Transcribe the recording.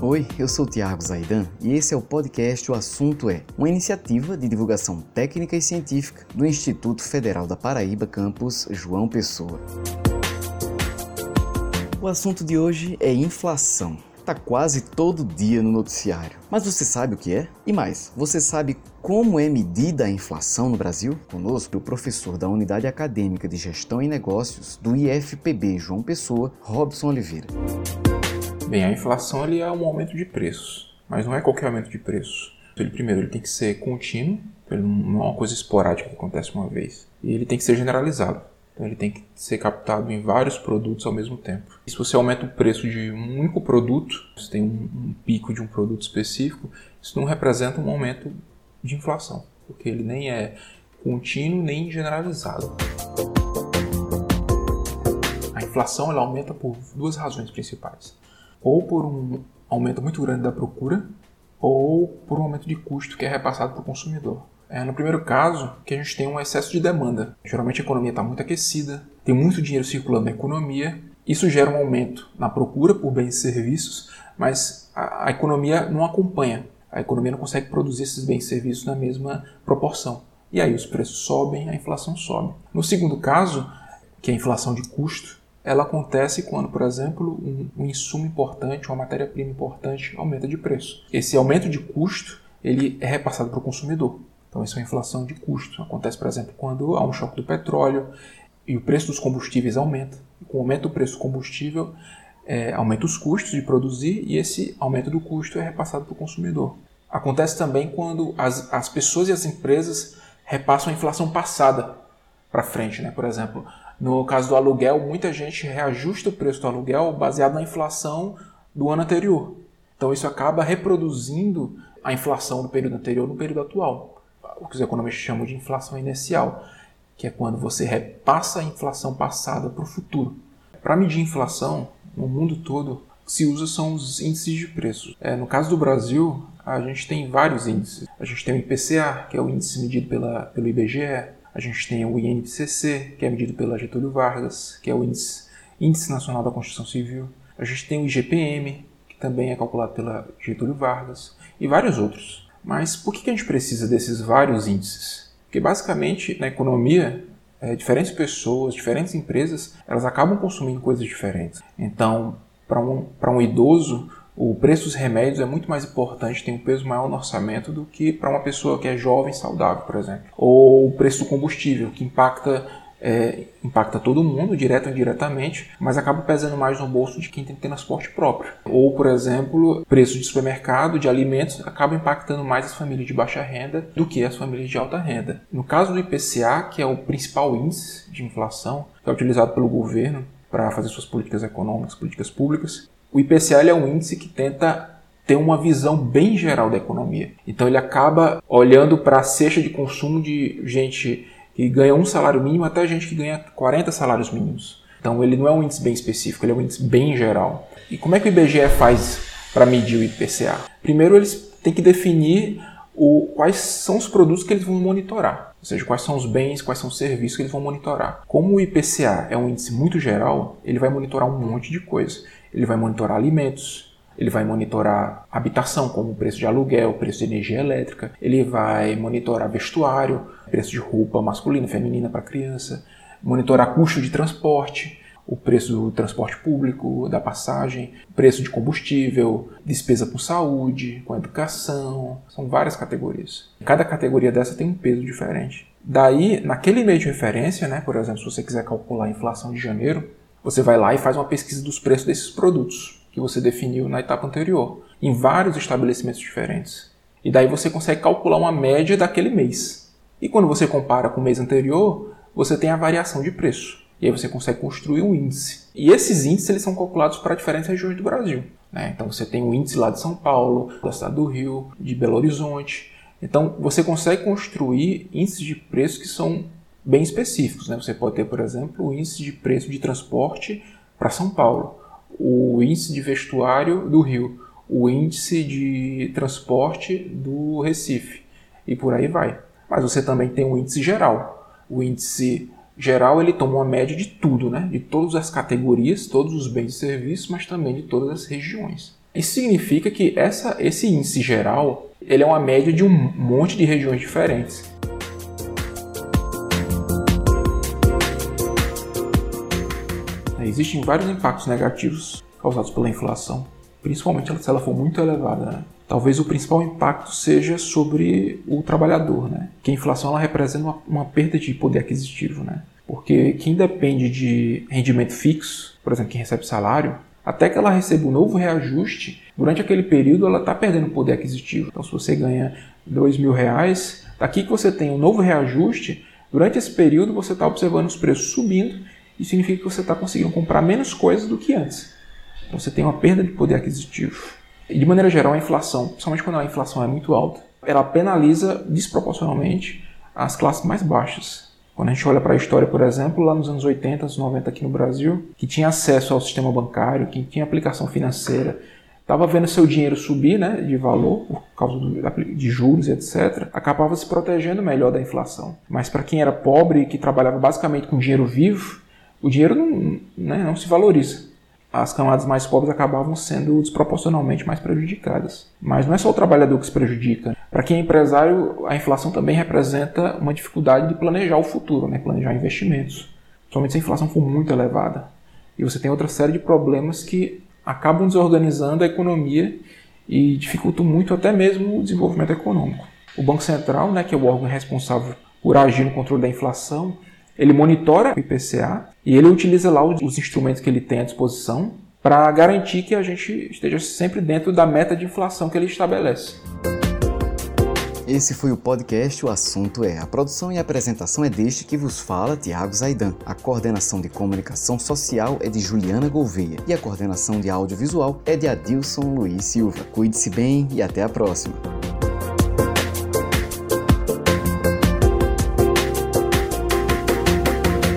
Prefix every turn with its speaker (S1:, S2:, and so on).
S1: Oi, eu sou Tiago Zaidan e esse é o podcast O Assunto É, uma iniciativa de divulgação técnica e científica do Instituto Federal da Paraíba, campus João Pessoa. O assunto de hoje é inflação. Está quase todo dia no noticiário. Mas você sabe o que é? E mais, você sabe como é medida a inflação no Brasil? Conosco, o professor da Unidade Acadêmica de Gestão e Negócios do IFPB João Pessoa, Robson Oliveira.
S2: Bem, a inflação ele é um aumento de preços, mas não é qualquer aumento de preços. Ele primeiro ele tem que ser contínuo, ele não é uma coisa esporádica que acontece uma vez, e ele tem que ser generalizado. Então ele tem que ser captado em vários produtos ao mesmo tempo. E se você aumenta o preço de um único produto, você tem um, um pico de um produto específico, isso não representa um aumento de inflação, porque ele nem é contínuo nem generalizado. A inflação ela aumenta por duas razões principais. Ou por um aumento muito grande da procura, ou por um aumento de custo que é repassado para o consumidor. É, no primeiro caso, que a gente tem um excesso de demanda. Geralmente a economia está muito aquecida, tem muito dinheiro circulando na economia, isso gera um aumento na procura por bens e serviços, mas a, a economia não acompanha. A economia não consegue produzir esses bens e serviços na mesma proporção. E aí os preços sobem, a inflação sobe. No segundo caso, que é a inflação de custo, ela acontece quando, por exemplo, um, um insumo importante, uma matéria-prima importante aumenta de preço. Esse aumento de custo ele é repassado para o consumidor. Então, isso é uma inflação de custo. Acontece, por exemplo, quando há um choque do petróleo e o preço dos combustíveis aumenta. Com o aumento do preço do combustível, é, aumenta os custos de produzir e esse aumento do custo é repassado para o consumidor. Acontece também quando as, as pessoas e as empresas repassam a inflação passada para frente. Né? Por exemplo, no caso do aluguel, muita gente reajusta o preço do aluguel baseado na inflação do ano anterior. Então, isso acaba reproduzindo a inflação do período anterior no período atual o que os economistas chamam de inflação inicial, que é quando você repassa a inflação passada para o futuro. Para medir inflação, no mundo todo, se usa são os índices de preços. É, no caso do Brasil, a gente tem vários índices. A gente tem o IPCA, que é o índice medido pela, pelo IBGE. A gente tem o INPCC, que é medido pela Getúlio Vargas, que é o índice, índice Nacional da Construção Civil. A gente tem o IGPM, que também é calculado pela Getúlio Vargas, e vários outros. Mas por que a gente precisa desses vários índices? Porque basicamente na economia, é, diferentes pessoas, diferentes empresas, elas acabam consumindo coisas diferentes. Então, para um, um idoso, o preço dos remédios é muito mais importante, tem um peso maior no orçamento do que para uma pessoa que é jovem, saudável, por exemplo. Ou o preço do combustível, que impacta é, impacta todo mundo, direto ou indiretamente, mas acaba pesando mais no bolso de quem tem transporte próprio. Ou, por exemplo, preço de supermercado, de alimentos, acaba impactando mais as famílias de baixa renda do que as famílias de alta renda. No caso do IPCA, que é o principal índice de inflação, que é utilizado pelo governo para fazer suas políticas econômicas, políticas públicas, o IPCA é um índice que tenta ter uma visão bem geral da economia. Então ele acaba olhando para a cesta de consumo de gente que ganha um salário mínimo até gente que ganha 40 salários mínimos. Então ele não é um índice bem específico, ele é um índice bem geral. E como é que o IBGE faz para medir o IPCA? Primeiro eles têm que definir o, quais são os produtos que eles vão monitorar, ou seja, quais são os bens, quais são os serviços que eles vão monitorar. Como o IPCA é um índice muito geral, ele vai monitorar um monte de coisa. Ele vai monitorar alimentos, ele vai monitorar habitação, como o preço de aluguel, preço de energia elétrica, ele vai monitorar vestuário, preço de roupa masculina e feminina para criança, monitorar custo de transporte, o preço do transporte público, da passagem, preço de combustível, despesa com saúde, com educação, são várias categorias. Cada categoria dessa tem um peso diferente. Daí, naquele meio de referência, né, por exemplo, se você quiser calcular a inflação de janeiro, você vai lá e faz uma pesquisa dos preços desses produtos que você definiu na etapa anterior, em vários estabelecimentos diferentes. E daí você consegue calcular uma média daquele mês. E quando você compara com o mês anterior, você tem a variação de preço. E aí você consegue construir um índice. E esses índices eles são calculados para diferentes regiões do Brasil. Né? Então você tem o índice lá de São Paulo, da cidade do Rio, de Belo Horizonte. Então você consegue construir índices de preço que são bem específicos. Né? Você pode ter, por exemplo, o índice de preço de transporte para São Paulo o índice de vestuário do Rio, o índice de transporte do Recife e por aí vai. Mas você também tem o índice geral. O índice geral ele toma uma média de tudo, né? de todas as categorias, todos os bens e serviços, mas também de todas as regiões. Isso significa que essa, esse índice geral ele é uma média de um monte de regiões diferentes. Existem vários impactos negativos causados pela inflação, principalmente se ela for muito elevada. Né? Talvez o principal impacto seja sobre o trabalhador, né? que a inflação ela representa uma, uma perda de poder aquisitivo. Né? Porque quem depende de rendimento fixo, por exemplo, quem recebe salário, até que ela receba um novo reajuste, durante aquele período ela está perdendo poder aquisitivo. Então, se você ganha dois mil reais, daqui que você tem um novo reajuste, durante esse período você está observando os preços subindo e significa que você está conseguindo comprar menos coisas do que antes. Então, você tem uma perda de poder aquisitivo. E de maneira geral, a inflação, principalmente quando a inflação é muito alta, ela penaliza desproporcionalmente as classes mais baixas. Quando a gente olha para a história, por exemplo, lá nos anos 80, anos 90 aqui no Brasil, que tinha acesso ao sistema bancário, que tinha aplicação financeira, estava vendo seu dinheiro subir né, de valor por causa do, de juros, etc., acabava se protegendo melhor da inflação. Mas para quem era pobre, que trabalhava basicamente com dinheiro vivo, o dinheiro não, né, não se valoriza as camadas mais pobres acabavam sendo desproporcionalmente mais prejudicadas. Mas não é só o trabalhador que se prejudica. Para quem é empresário, a inflação também representa uma dificuldade de planejar o futuro, né? planejar investimentos. Somente se a inflação for muito elevada. E você tem outra série de problemas que acabam desorganizando a economia e dificultam muito até mesmo o desenvolvimento econômico. O Banco Central, né, que é o órgão responsável por agir no controle da inflação, ele monitora o IPCA e ele utiliza lá os instrumentos que ele tem à disposição para garantir que a gente esteja sempre dentro da meta de inflação que ele estabelece.
S1: Esse foi o podcast O Assunto É. A produção e apresentação é deste que vos fala, Tiago Zaidan. A coordenação de comunicação social é de Juliana Gouveia e a coordenação de audiovisual é de Adilson Luiz Silva. Cuide-se bem e até a próxima.